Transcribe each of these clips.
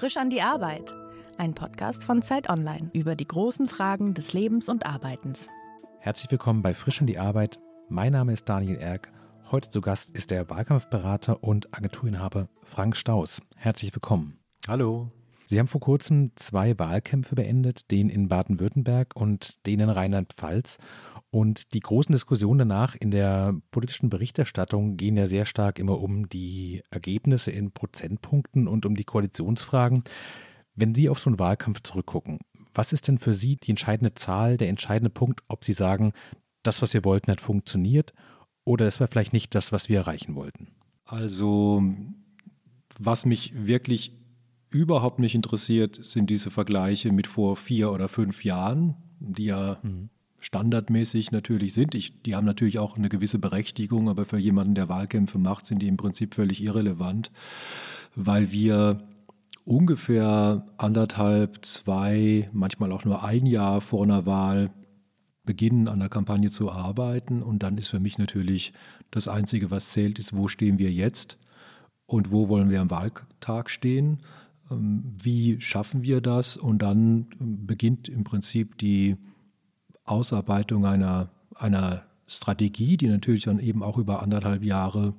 Frisch an die Arbeit. Ein Podcast von Zeit Online über die großen Fragen des Lebens und Arbeitens. Herzlich willkommen bei Frisch an die Arbeit. Mein Name ist Daniel Erck. Heute zu Gast ist der Wahlkampfberater und Agenturinhaber Frank Staus. Herzlich willkommen. Hallo. Sie haben vor kurzem zwei Wahlkämpfe beendet, den in Baden-Württemberg und den in Rheinland-Pfalz. Und die großen Diskussionen danach in der politischen Berichterstattung gehen ja sehr stark immer um die Ergebnisse in Prozentpunkten und um die Koalitionsfragen. Wenn Sie auf so einen Wahlkampf zurückgucken, was ist denn für Sie die entscheidende Zahl, der entscheidende Punkt, ob Sie sagen, das, was wir wollten, hat funktioniert oder das war vielleicht nicht das, was wir erreichen wollten? Also, was mich wirklich überhaupt nicht interessiert, sind diese Vergleiche mit vor vier oder fünf Jahren, die ja mhm standardmäßig natürlich sind. Ich, die haben natürlich auch eine gewisse Berechtigung, aber für jemanden, der Wahlkämpfe macht, sind die im Prinzip völlig irrelevant, weil wir ungefähr anderthalb, zwei, manchmal auch nur ein Jahr vor einer Wahl beginnen, an der Kampagne zu arbeiten. Und dann ist für mich natürlich das Einzige, was zählt, ist, wo stehen wir jetzt und wo wollen wir am Wahltag stehen. Ähm, wie schaffen wir das? Und dann beginnt im Prinzip die Ausarbeitung einer, einer Strategie, die natürlich dann eben auch über anderthalb Jahre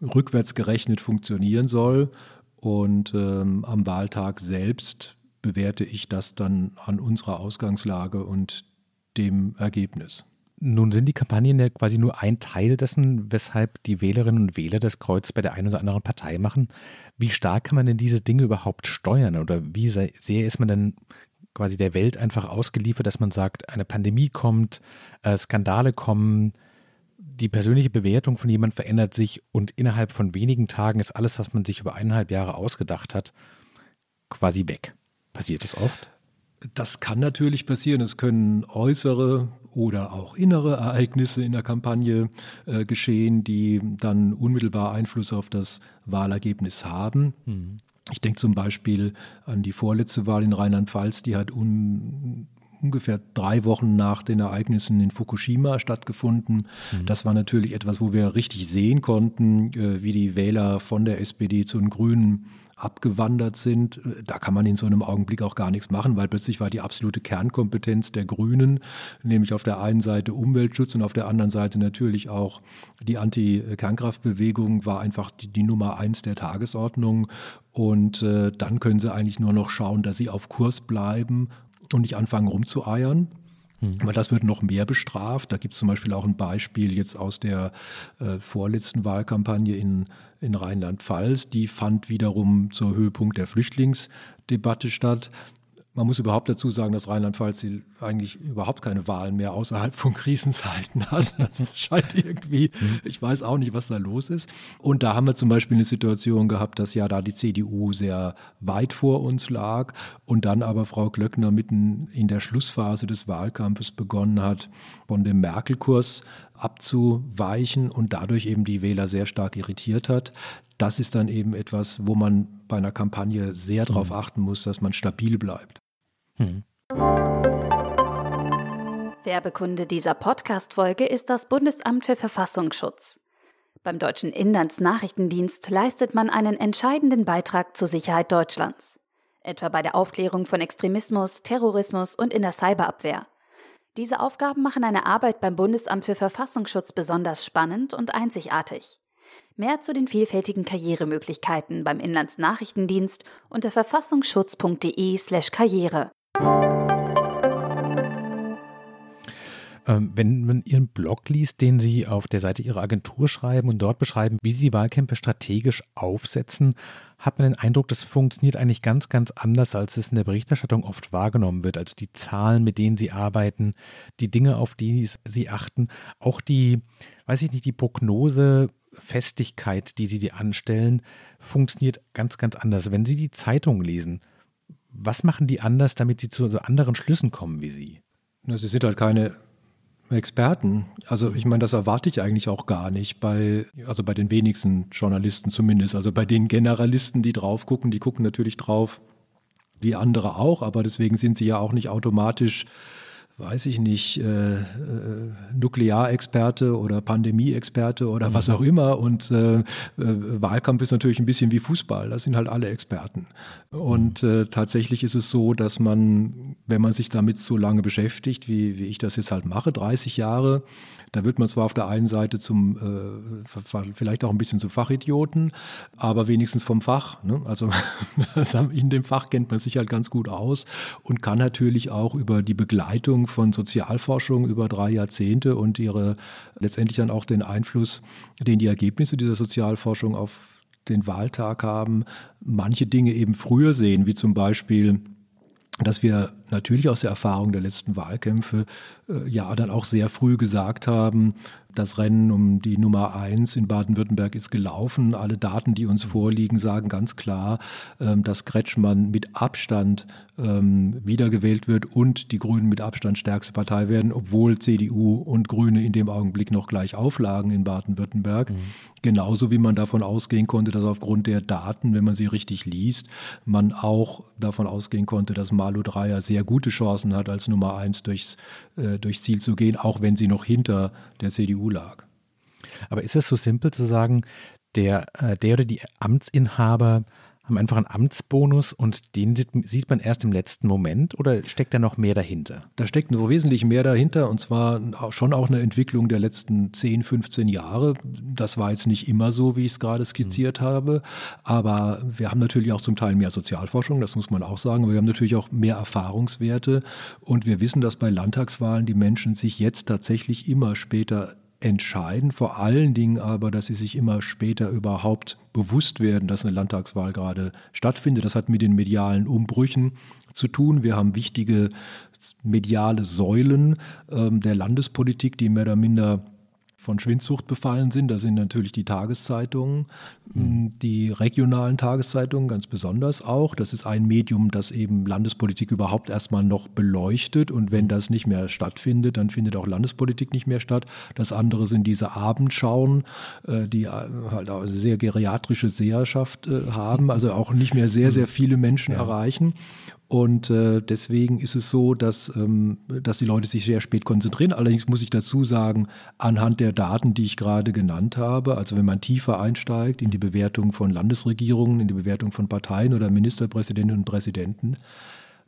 rückwärts gerechnet funktionieren soll. Und ähm, am Wahltag selbst bewerte ich das dann an unserer Ausgangslage und dem Ergebnis. Nun sind die Kampagnen ja quasi nur ein Teil dessen, weshalb die Wählerinnen und Wähler das Kreuz bei der einen oder anderen Partei machen. Wie stark kann man denn diese Dinge überhaupt steuern oder wie sehr ist man denn quasi der Welt einfach ausgeliefert, dass man sagt, eine Pandemie kommt, äh, Skandale kommen, die persönliche Bewertung von jemandem verändert sich und innerhalb von wenigen Tagen ist alles, was man sich über eineinhalb Jahre ausgedacht hat, quasi weg. Passiert das oft? Das kann natürlich passieren. Es können äußere oder auch innere Ereignisse in der Kampagne äh, geschehen, die dann unmittelbar Einfluss auf das Wahlergebnis haben. Mhm. Ich denke zum Beispiel an die vorletzte Wahl in Rheinland-Pfalz, die hat un, ungefähr drei Wochen nach den Ereignissen in Fukushima stattgefunden. Mhm. Das war natürlich etwas, wo wir richtig sehen konnten, äh, wie die Wähler von der SPD zu den Grünen abgewandert sind. Da kann man in so einem Augenblick auch gar nichts machen, weil plötzlich war die absolute Kernkompetenz der Grünen, nämlich auf der einen Seite Umweltschutz und auf der anderen Seite natürlich auch die Anti-Kernkraftbewegung war einfach die, die, Nummer eins der Tagesordnung. Und äh, dann können sie eigentlich nur noch schauen, dass sie auf Kurs bleiben und nicht anfangen rumzueiern. Mhm. Aber das wird noch mehr bestraft. Da gibt es zum Beispiel auch ein Beispiel jetzt aus der äh, vorletzten Wahlkampagne in, in Rheinland-Pfalz. Die fand wiederum zur Höhepunkt der Flüchtlingsdebatte statt. Man muss überhaupt dazu sagen, dass Rheinland-Pfalz eigentlich überhaupt keine Wahlen mehr außerhalb von Krisenzeiten hat. Das scheint irgendwie, ich weiß auch nicht, was da los ist. Und da haben wir zum Beispiel eine Situation gehabt, dass ja da die CDU sehr weit vor uns lag und dann aber Frau Glöckner mitten in der Schlussphase des Wahlkampfes begonnen hat, von dem Merkel-Kurs abzuweichen und dadurch eben die Wähler sehr stark irritiert hat das ist dann eben etwas, wo man bei einer Kampagne sehr darauf mhm. achten muss, dass man stabil bleibt. Hm. Werbekunde dieser Podcast-Folge ist das Bundesamt für Verfassungsschutz. Beim Deutschen Inlandsnachrichtendienst leistet man einen entscheidenden Beitrag zur Sicherheit Deutschlands. Etwa bei der Aufklärung von Extremismus, Terrorismus und in der Cyberabwehr. Diese Aufgaben machen eine Arbeit beim Bundesamt für Verfassungsschutz besonders spannend und einzigartig. Mehr zu den vielfältigen Karrieremöglichkeiten beim Inlandsnachrichtendienst unter verfassungsschutz.de/karriere. wenn man Ihren Blog liest, den Sie auf der Seite Ihrer Agentur schreiben und dort beschreiben, wie Sie Wahlkämpfe strategisch aufsetzen, hat man den Eindruck, das funktioniert eigentlich ganz, ganz anders, als es in der Berichterstattung oft wahrgenommen wird. Also die Zahlen, mit denen Sie arbeiten, die Dinge, auf die Sie achten, auch die, weiß ich nicht, die Prognose, Festigkeit, die Sie dir anstellen, funktioniert ganz, ganz anders. Wenn Sie die Zeitung lesen, was machen die anders, damit sie zu so anderen Schlüssen kommen wie Sie? Sie sind halt keine Experten. Also ich meine, das erwarte ich eigentlich auch gar nicht bei, also bei den wenigsten Journalisten zumindest. Also bei den Generalisten, die drauf gucken, die gucken natürlich drauf, wie andere auch, aber deswegen sind sie ja auch nicht automatisch weiß ich nicht, äh, äh, Nuklearexperte oder Pandemieexperte oder mhm. was auch immer. Und äh, äh, Wahlkampf ist natürlich ein bisschen wie Fußball. Das sind halt alle Experten. Und mhm. äh, tatsächlich ist es so, dass man, wenn man sich damit so lange beschäftigt, wie, wie ich das jetzt halt mache, 30 Jahre, da wird man zwar auf der einen Seite zum, äh, vielleicht auch ein bisschen zum Fachidioten, aber wenigstens vom Fach. Ne? Also in dem Fach kennt man sich halt ganz gut aus und kann natürlich auch über die Begleitung von Sozialforschung über drei Jahrzehnte und ihre letztendlich dann auch den Einfluss, den die Ergebnisse dieser Sozialforschung auf den Wahltag haben, manche Dinge eben früher sehen, wie zum Beispiel dass wir natürlich aus der Erfahrung der letzten Wahlkämpfe äh, ja dann auch sehr früh gesagt haben, das Rennen um die Nummer eins in Baden-Württemberg ist gelaufen. Alle Daten, die uns vorliegen, sagen ganz klar, ähm, dass Kretschmann mit Abstand ähm, wiedergewählt wird und die Grünen mit Abstand stärkste Partei werden, obwohl CDU und Grüne in dem Augenblick noch gleich auflagen in Baden-Württemberg. Mhm. Genauso wie man davon ausgehen konnte, dass aufgrund der Daten, wenn man sie richtig liest, man auch davon ausgehen konnte, dass Malu Dreyer sehr gute Chancen hat, als Nummer eins durchs, äh, durchs Ziel zu gehen, auch wenn sie noch hinter der CDU lag. Aber ist es so simpel zu sagen, der, äh, der oder die Amtsinhaber haben einfach einen Amtsbonus und den sieht man erst im letzten Moment oder steckt da noch mehr dahinter? Da steckt noch wesentlich mehr dahinter und zwar schon auch eine Entwicklung der letzten 10, 15 Jahre. Das war jetzt nicht immer so, wie ich es gerade skizziert mhm. habe, aber wir haben natürlich auch zum Teil mehr Sozialforschung, das muss man auch sagen, aber wir haben natürlich auch mehr Erfahrungswerte und wir wissen, dass bei Landtagswahlen die Menschen sich jetzt tatsächlich immer später entscheiden, vor allen Dingen aber, dass sie sich immer später überhaupt bewusst werden, dass eine Landtagswahl gerade stattfindet. Das hat mit den medialen Umbrüchen zu tun. Wir haben wichtige mediale Säulen ähm, der Landespolitik, die mehr oder minder von Schwindsucht befallen sind. Das sind natürlich die Tageszeitungen, mhm. die regionalen Tageszeitungen ganz besonders auch. Das ist ein Medium, das eben Landespolitik überhaupt erstmal noch beleuchtet. Und wenn das nicht mehr stattfindet, dann findet auch Landespolitik nicht mehr statt. Das andere sind diese Abendschauen, äh, die äh, halt auch sehr geriatrische Seherschaft äh, haben, also auch nicht mehr sehr, sehr viele Menschen ja. erreichen. Und äh, deswegen ist es so, dass, ähm, dass die Leute sich sehr spät konzentrieren. Allerdings muss ich dazu sagen, anhand der Daten, die ich gerade genannt habe, also wenn man tiefer einsteigt in die Bewertung von Landesregierungen, in die Bewertung von Parteien oder Ministerpräsidentinnen und Präsidenten,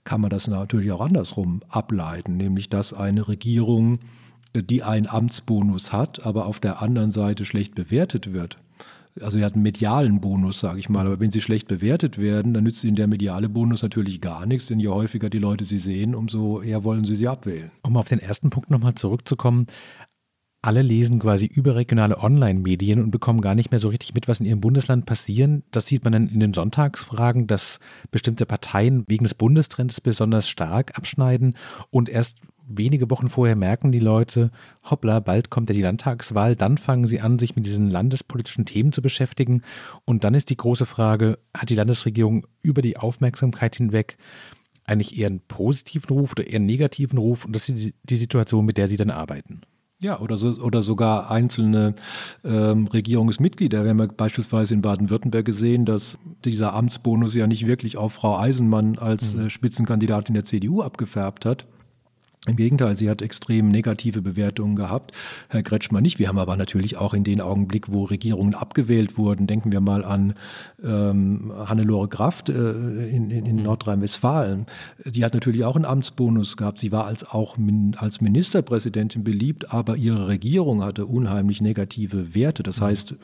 kann man das natürlich auch andersrum ableiten, nämlich dass eine Regierung, die einen Amtsbonus hat, aber auf der anderen Seite schlecht bewertet wird, also sie hat einen medialen Bonus, sage ich mal. Aber wenn sie schlecht bewertet werden, dann nützt ihnen der mediale Bonus natürlich gar nichts, denn je häufiger die Leute sie sehen, umso eher wollen sie sie abwählen. Um auf den ersten Punkt nochmal zurückzukommen, alle lesen quasi überregionale Online-Medien und bekommen gar nicht mehr so richtig mit, was in ihrem Bundesland passiert. Das sieht man dann in den Sonntagsfragen, dass bestimmte Parteien wegen des Bundestrends besonders stark abschneiden und erst wenige Wochen vorher merken die Leute, hoppla, bald kommt ja die Landtagswahl, dann fangen sie an, sich mit diesen landespolitischen Themen zu beschäftigen. Und dann ist die große Frage, hat die Landesregierung über die Aufmerksamkeit hinweg eigentlich eher einen positiven Ruf oder eher einen negativen Ruf? Und das ist die Situation, mit der sie dann arbeiten. Ja, oder, so, oder sogar einzelne ähm, Regierungsmitglieder. Wir haben beispielsweise in Baden-Württemberg gesehen, dass dieser Amtsbonus ja nicht wirklich auf Frau Eisenmann als mhm. äh, Spitzenkandidatin der CDU abgefärbt hat, im Gegenteil, sie hat extrem negative Bewertungen gehabt. Herr Kretschmann nicht. Wir haben aber natürlich auch in den Augenblick, wo Regierungen abgewählt wurden, denken wir mal an ähm, Hannelore Kraft äh, in, in, in mhm. Nordrhein-Westfalen. Die hat natürlich auch einen Amtsbonus gehabt. Sie war als auch min, als Ministerpräsidentin beliebt, aber ihre Regierung hatte unheimlich negative Werte. Das mhm. heißt,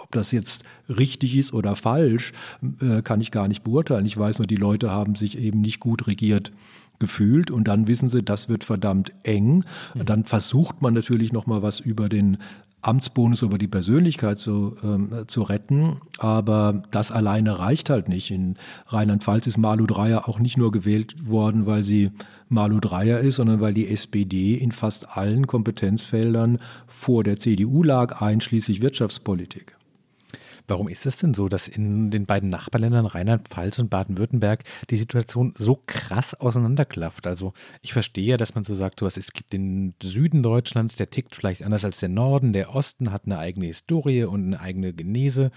ob das jetzt richtig ist oder falsch, äh, kann ich gar nicht beurteilen. Ich weiß nur, die Leute haben sich eben nicht gut regiert gefühlt und dann wissen sie, das wird verdammt eng. Und dann versucht man natürlich noch mal was über den Amtsbonus über die Persönlichkeit zu, ähm, zu retten. Aber das alleine reicht halt nicht. In Rheinland-Pfalz ist Malu Dreyer auch nicht nur gewählt worden, weil sie Malu Dreyer ist, sondern weil die SPD in fast allen Kompetenzfeldern vor der CDU lag, einschließlich Wirtschaftspolitik. Warum ist es denn so, dass in den beiden Nachbarländern Rheinland-Pfalz und Baden-Württemberg die Situation so krass auseinanderklafft? Also ich verstehe ja, dass man so sagt, sowas, es gibt den Süden Deutschlands, der tickt vielleicht anders als der Norden, der Osten hat eine eigene Historie und eine eigene Genese,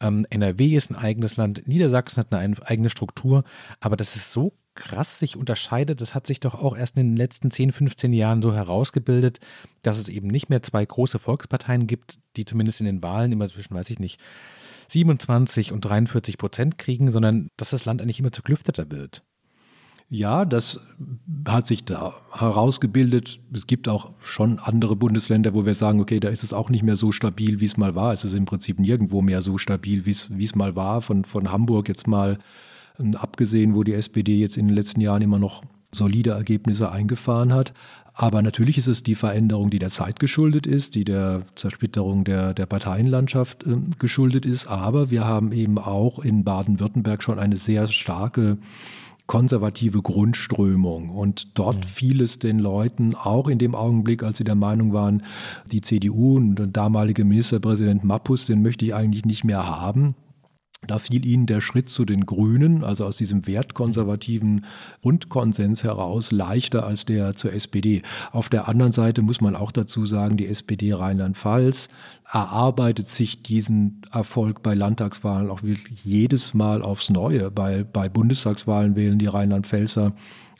ähm, NRW ist ein eigenes Land, Niedersachsen hat eine eigene Struktur, aber dass es so krass sich unterscheidet, das hat sich doch auch erst in den letzten 10, 15 Jahren so herausgebildet, dass es eben nicht mehr zwei große Volksparteien gibt, die zumindest in den Wahlen immer zwischen, weiß ich nicht, 27 und 43 Prozent kriegen, sondern dass das Land eigentlich immer zerklüfteter wird. Ja, das hat sich da herausgebildet. Es gibt auch schon andere Bundesländer, wo wir sagen, okay, da ist es auch nicht mehr so stabil, wie es mal war. Es ist im Prinzip nirgendwo mehr so stabil, wie es, wie es mal war. Von, von Hamburg jetzt mal abgesehen, wo die SPD jetzt in den letzten Jahren immer noch solide Ergebnisse eingefahren hat. Aber natürlich ist es die Veränderung, die der Zeit geschuldet ist, die der Zersplitterung der, der Parteienlandschaft äh, geschuldet ist. Aber wir haben eben auch in Baden-Württemberg schon eine sehr starke konservative Grundströmung. Und dort mhm. fiel es den Leuten auch in dem Augenblick, als sie der Meinung waren, die CDU und der damalige Ministerpräsident Mappus, den möchte ich eigentlich nicht mehr haben. Da fiel ihnen der Schritt zu den Grünen, also aus diesem wertkonservativen Grundkonsens heraus, leichter als der zur SPD. Auf der anderen Seite muss man auch dazu sagen, die SPD Rheinland-Pfalz erarbeitet sich diesen Erfolg bei Landtagswahlen auch wirklich jedes Mal aufs Neue. Bei, bei Bundestagswahlen wählen die Rheinland-Pfälzer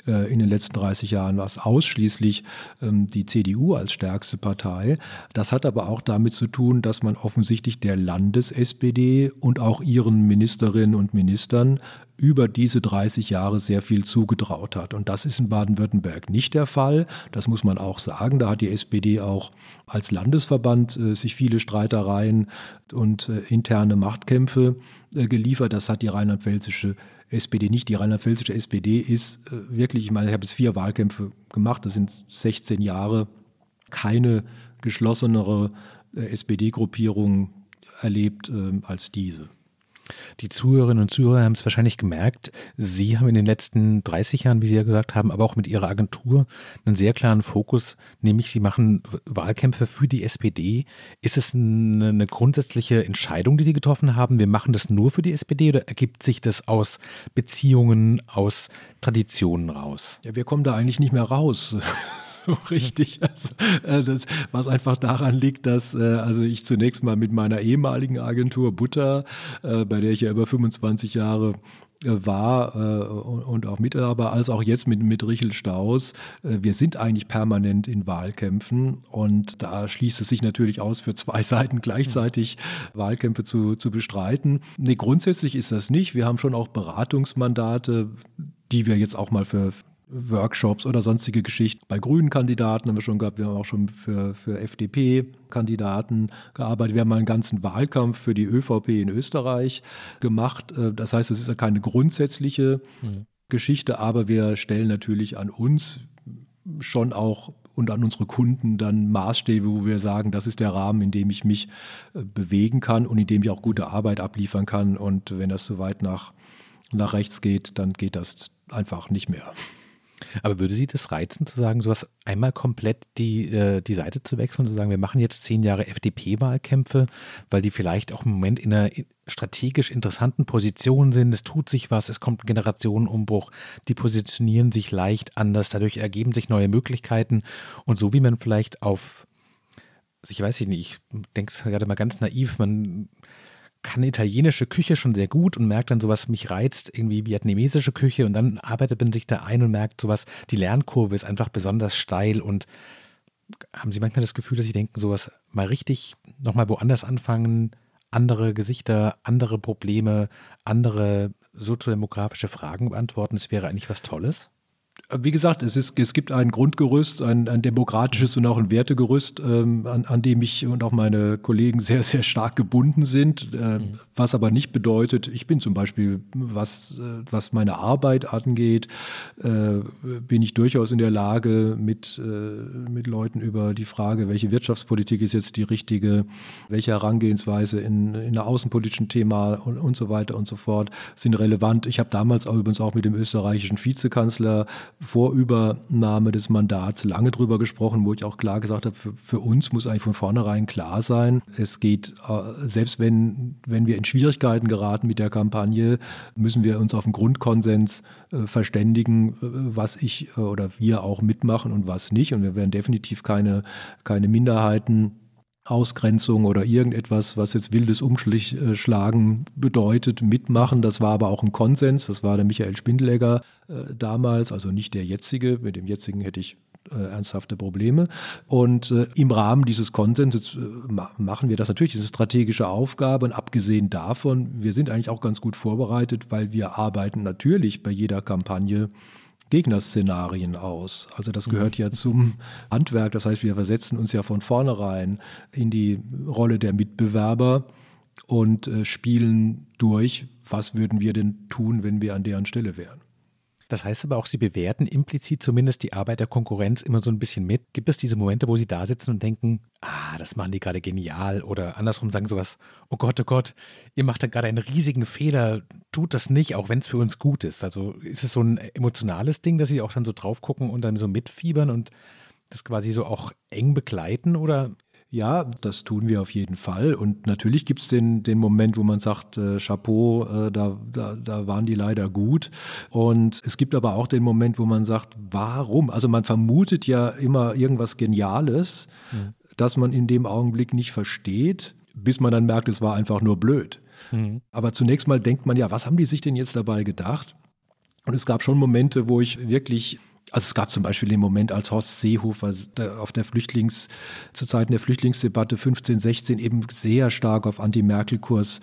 in den letzten 30 Jahren war es ausschließlich ähm, die CDU als stärkste Partei. Das hat aber auch damit zu tun, dass man offensichtlich der Landes-SPD und auch ihren Ministerinnen und Ministern über diese 30 Jahre sehr viel zugetraut hat. Und das ist in Baden-Württemberg nicht der Fall. Das muss man auch sagen. Da hat die SPD auch als Landesverband äh, sich viele Streitereien und äh, interne Machtkämpfe äh, geliefert. Das hat die rheinland-pfälzische SPD nicht. Die rheinland-pfälzische SPD ist äh, wirklich, ich meine, ich habe jetzt vier Wahlkämpfe gemacht, das sind 16 Jahre, keine geschlossenere äh, SPD-Gruppierung erlebt äh, als diese. Die Zuhörerinnen und Zuhörer haben es wahrscheinlich gemerkt. Sie haben in den letzten 30 Jahren, wie Sie ja gesagt haben, aber auch mit Ihrer Agentur einen sehr klaren Fokus, nämlich Sie machen Wahlkämpfe für die SPD. Ist es eine, grundsätzliche Entscheidung, die Sie getroffen haben? Wir machen das nur für die SPD oder ergibt sich das aus Beziehungen, aus Traditionen raus? Ja, wir kommen da eigentlich nicht mehr raus so richtig. Also, äh, das, was einfach daran liegt, dass äh, also ich zunächst mal mit meiner ehemaligen Agentur Butter, äh, bei der ich ja über 25 Jahre war und auch Mitarbeiter, als auch jetzt mit, mit Richel Staus. Wir sind eigentlich permanent in Wahlkämpfen und da schließt es sich natürlich aus, für zwei Seiten gleichzeitig Wahlkämpfe zu, zu bestreiten. Nee, grundsätzlich ist das nicht. Wir haben schon auch Beratungsmandate, die wir jetzt auch mal für Workshops oder sonstige Geschichten. Bei grünen Kandidaten haben wir schon gehabt, wir haben auch schon für, für FDP-Kandidaten gearbeitet. Wir haben mal einen ganzen Wahlkampf für die ÖVP in Österreich gemacht. Äh, das heißt, es ist ja keine grundsätzliche mhm. Geschichte, aber wir stellen natürlich an uns schon auch und an unsere Kunden dann Maßstäbe, wo wir sagen, das ist der Rahmen, in dem ich mich äh, bewegen kann und in dem ich auch gute Arbeit abliefern kann. Und wenn das so weit nach, nach rechts geht, dann geht das einfach nicht mehr. Aber würde Sie das reizen, zu sagen, sowas einmal komplett die, äh, die Seite zu wechseln und zu sagen, wir machen jetzt zehn Jahre FDP-Wahlkämpfe, weil die vielleicht auch im Moment in einer strategisch interessanten Position sind, es tut sich was, es kommt ein Generationenumbruch, die positionieren sich leicht anders, dadurch ergeben sich neue Möglichkeiten und so wie man vielleicht auf ich weiß nicht, ich denke es gerade mal ganz naiv, man kann italienische Küche schon sehr gut und merkt dann sowas, mich reizt, irgendwie vietnamesische Küche und dann arbeitet man sich da ein und merkt sowas, die Lernkurve ist einfach besonders steil und haben Sie manchmal das Gefühl, dass Sie denken, sowas mal richtig nochmal woanders anfangen, andere Gesichter, andere Probleme, andere soziodemografische Fragen beantworten, das wäre eigentlich was Tolles? Wie gesagt, es, ist, es gibt ein Grundgerüst, ein, ein demokratisches und auch ein Wertegerüst, ähm, an, an, dem ich und auch meine Kollegen sehr, sehr stark gebunden sind. Äh, mhm. Was aber nicht bedeutet, ich bin zum Beispiel, was, äh, was meine Arbeit angeht, äh, bin ich durchaus in der Lage, mit, äh, mit Leuten über die Frage, welche Wirtschaftspolitik ist jetzt die richtige, welche Herangehensweise in, in der außenpolitischen Thema und, und so weiter und so fort sind relevant. Ich habe damals auch übrigens auch mit dem österreichischen Vizekanzler vor Übernahme des Mandats lange drüber gesprochen, wo ich auch klar gesagt habe, für, für uns muss eigentlich von vornherein klar sein, es geht, äh, selbst wenn, wenn wir in Schwierigkeiten geraten mit der Kampagne, müssen wir uns auf einen Grundkonsens äh, verständigen, äh, was ich oder wir auch mitmachen und was nicht. Und wir werden definitiv keine, keine Minderheiten Ausgrenzung oder irgendetwas, was jetzt wildes Umschlagen bedeutet, mitmachen. Das war aber auch ein Konsens. Das war der Michael Spindelegger äh, damals, also nicht der jetzige. Mit dem jetzigen hätte ich äh, ernsthafte Probleme. Und äh, im Rahmen dieses Konsenses äh, machen wir das natürlich, diese strategische Aufgabe. Und abgesehen davon, wir sind eigentlich auch ganz gut vorbereitet, weil wir arbeiten natürlich bei jeder Kampagne Gegnerszenarien aus. Also das gehört ja zum Handwerk. Das heißt, wir versetzen uns ja von vornherein in die Rolle der Mitbewerber und äh, spielen durch, was würden wir denn tun, wenn wir an deren Stelle wären. Das heißt aber auch, Sie bewerten implizit zumindest die Arbeit der Konkurrenz immer so ein bisschen mit. Gibt es diese Momente, wo Sie da sitzen und denken, ah, das machen die gerade genial oder andersrum sagen sowas, oh Gott, oh Gott, ihr macht da gerade einen riesigen Fehler, tut das nicht, auch wenn es für uns gut ist. Also ist es so ein emotionales Ding, dass Sie auch dann so drauf gucken und dann so mitfiebern und das quasi so auch eng begleiten oder ja, das tun wir auf jeden Fall. Und natürlich gibt es den, den Moment, wo man sagt, äh, Chapeau, äh, da, da, da waren die leider gut. Und es gibt aber auch den Moment, wo man sagt, warum? Also man vermutet ja immer irgendwas Geniales, mhm. das man in dem Augenblick nicht versteht, bis man dann merkt, es war einfach nur blöd. Mhm. Aber zunächst mal denkt man ja, was haben die sich denn jetzt dabei gedacht? Und es gab schon Momente, wo ich wirklich also es gab zum Beispiel den Moment, als Horst Seehofer auf der Flüchtlings, zu Zeiten der Flüchtlingsdebatte 15, 16 eben sehr stark auf Anti-Merkel-Kurs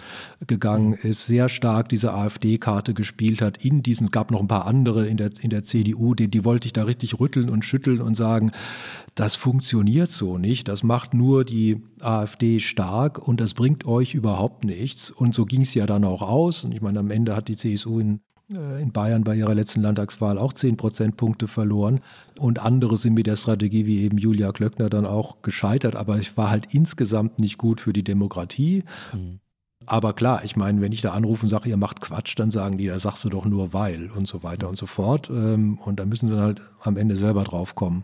gegangen mhm. ist, sehr stark diese AfD-Karte gespielt hat. In diesem gab noch ein paar andere in der, in der CDU, die, die wollte ich da richtig rütteln und schütteln und sagen, das funktioniert so nicht. Das macht nur die AfD stark und das bringt euch überhaupt nichts. Und so ging es ja dann auch aus. Und ich meine, am Ende hat die CSU in in Bayern bei ihrer letzten Landtagswahl auch 10 Prozentpunkte verloren. Und andere sind mit der Strategie wie eben Julia Klöckner dann auch gescheitert. Aber es war halt insgesamt nicht gut für die Demokratie. Mhm. Aber klar, ich meine, wenn ich da anrufe und sage, ihr macht Quatsch, dann sagen die, da sagst du doch nur weil und so weiter und so fort. Ähm, und da müssen sie dann halt am Ende selber drauf kommen.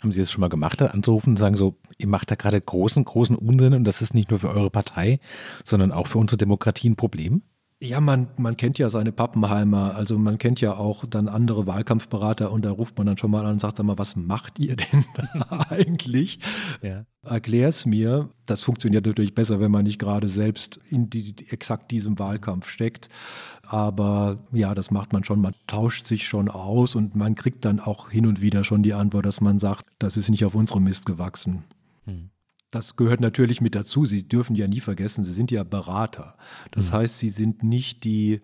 Haben Sie das schon mal gemacht, anzurufen und sagen so, ihr macht da gerade großen, großen Unsinn und das ist nicht nur für eure Partei, sondern auch für unsere Demokratie ein Problem? Ja, man, man kennt ja seine Pappenheimer, also man kennt ja auch dann andere Wahlkampfberater und da ruft man dann schon mal an und sagt, sag mal, was macht ihr denn eigentlich? Ja. Erklär's mir. Das funktioniert natürlich besser, wenn man nicht gerade selbst in die, exakt diesem Wahlkampf steckt. Aber ja, das macht man schon. Man tauscht sich schon aus und man kriegt dann auch hin und wieder schon die Antwort, dass man sagt, das ist nicht auf unserem Mist gewachsen. Das gehört natürlich mit dazu. Sie dürfen ja nie vergessen, Sie sind ja Berater. Das mhm. heißt, Sie sind nicht die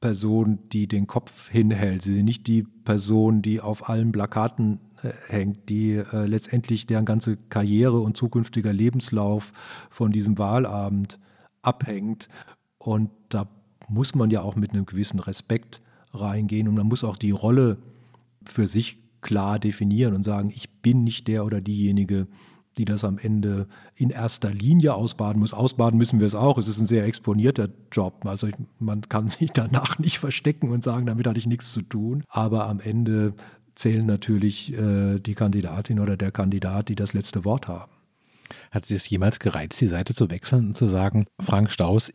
Person, die den Kopf hinhält. Sie sind nicht die Person, die auf allen Plakaten äh, hängt, die äh, letztendlich deren ganze Karriere und zukünftiger Lebenslauf von diesem Wahlabend abhängt. Und da muss man ja auch mit einem gewissen Respekt reingehen und man muss auch die Rolle für sich klar definieren und sagen, ich bin nicht der oder diejenige, die das am Ende in erster Linie ausbaden muss. Ausbaden müssen wir es auch. Es ist ein sehr exponierter Job. Also ich, man kann sich danach nicht verstecken und sagen, damit hatte ich nichts zu tun. Aber am Ende zählen natürlich äh, die Kandidatin oder der Kandidat, die das letzte Wort haben. Hat Sie es jemals gereizt, die Seite zu wechseln und zu sagen, Frank Staus,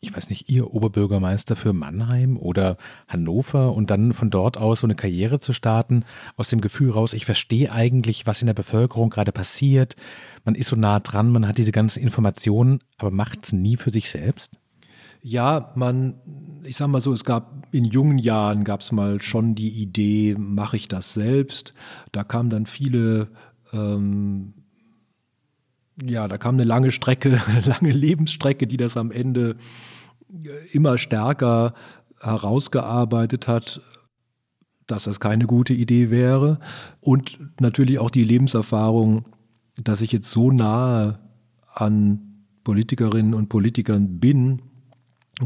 ich weiß nicht, Ihr Oberbürgermeister für Mannheim oder Hannover und dann von dort aus so eine Karriere zu starten, aus dem Gefühl raus, ich verstehe eigentlich, was in der Bevölkerung gerade passiert. Man ist so nah dran, man hat diese ganzen Informationen, aber macht es nie für sich selbst? Ja, man, ich sag mal so, es gab in jungen Jahren gab es mal schon die Idee, mache ich das selbst. Da kamen dann viele ähm, ja, da kam eine lange Strecke, lange Lebensstrecke, die das am Ende immer stärker herausgearbeitet hat, dass das keine gute Idee wäre. Und natürlich auch die Lebenserfahrung, dass ich jetzt so nahe an Politikerinnen und Politikern bin,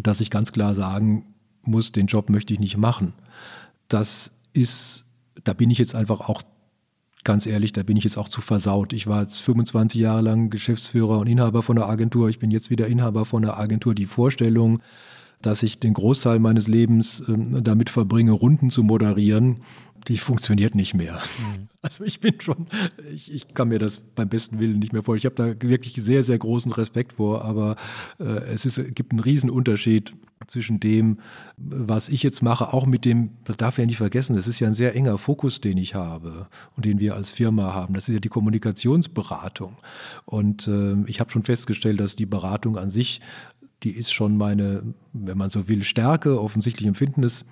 dass ich ganz klar sagen muss, den Job möchte ich nicht machen. Das ist, da bin ich jetzt einfach auch ganz ehrlich, da bin ich jetzt auch zu versaut. Ich war jetzt 25 Jahre lang Geschäftsführer und Inhaber von der Agentur. Ich bin jetzt wieder Inhaber von der Agentur. Die Vorstellung, dass ich den Großteil meines Lebens äh, damit verbringe, Runden zu moderieren, die funktioniert nicht mehr. Mhm. Also ich bin schon, ich, ich kann mir das beim besten Willen nicht mehr vor. Ich habe da wirklich sehr, sehr großen Respekt vor, aber äh, es ist, gibt einen riesen Unterschied zwischen dem, was ich jetzt mache, auch mit dem, das darf ja nicht vergessen, das ist ja ein sehr enger Fokus, den ich habe und den wir als Firma haben. Das ist ja die Kommunikationsberatung. Und äh, ich habe schon festgestellt, dass die Beratung an sich, die ist schon meine, wenn man so will, Stärke. Offensichtlich empfinden es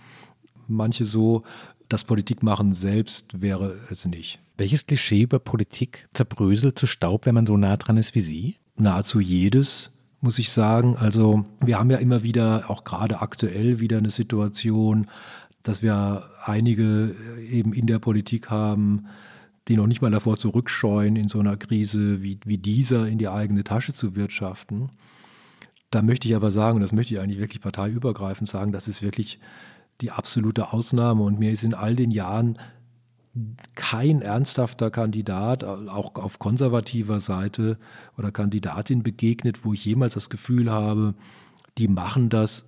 manche so, das Politikmachen selbst wäre es nicht. Welches Klischee über Politik zerbröselt zu Staub, wenn man so nah dran ist wie Sie? Nahezu jedes, muss ich sagen. Also wir haben ja immer wieder, auch gerade aktuell wieder eine Situation, dass wir einige eben in der Politik haben, die noch nicht mal davor zurückscheuen, in so einer Krise wie, wie dieser in die eigene Tasche zu wirtschaften. Da möchte ich aber sagen, und das möchte ich eigentlich wirklich parteiübergreifend sagen, das ist wirklich die absolute Ausnahme. Und mir ist in all den Jahren kein ernsthafter Kandidat, auch auf konservativer Seite oder Kandidatin begegnet, wo ich jemals das Gefühl habe, die machen das,